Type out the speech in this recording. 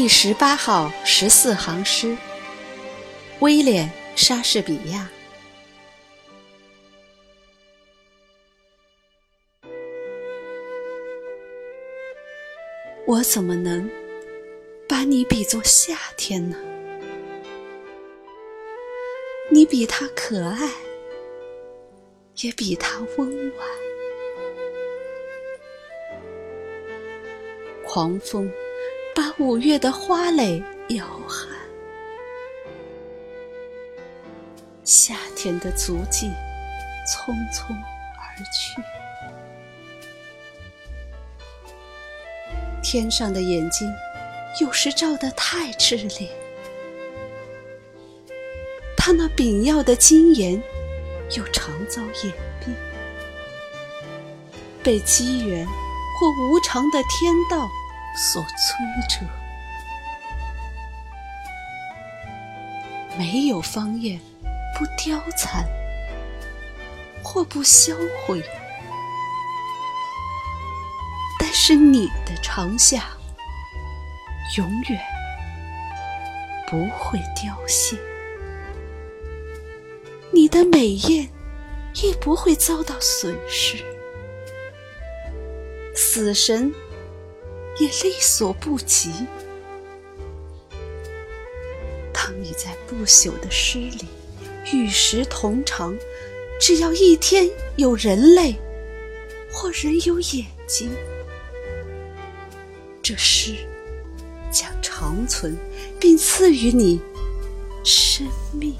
第十八号十四行诗，威廉·莎士比亚。我怎么能把你比作夏天呢？你比他可爱，也比他温婉。狂风把五月的花蕾摇撼，夏天的足迹匆匆而去。天上的眼睛有时照得太炽烈，他那炳耀的金颜又常遭掩蔽，被机缘或无常的天道所摧折。没有芳艳不凋残，或不销毁。但是你的长夏，永远不会凋谢；你的美艳亦不会遭到损失。死神也力所不及。当你在不朽的诗里与时同长，只要一天有人类，或人有眼睛。这诗将长存，并赐予你生命。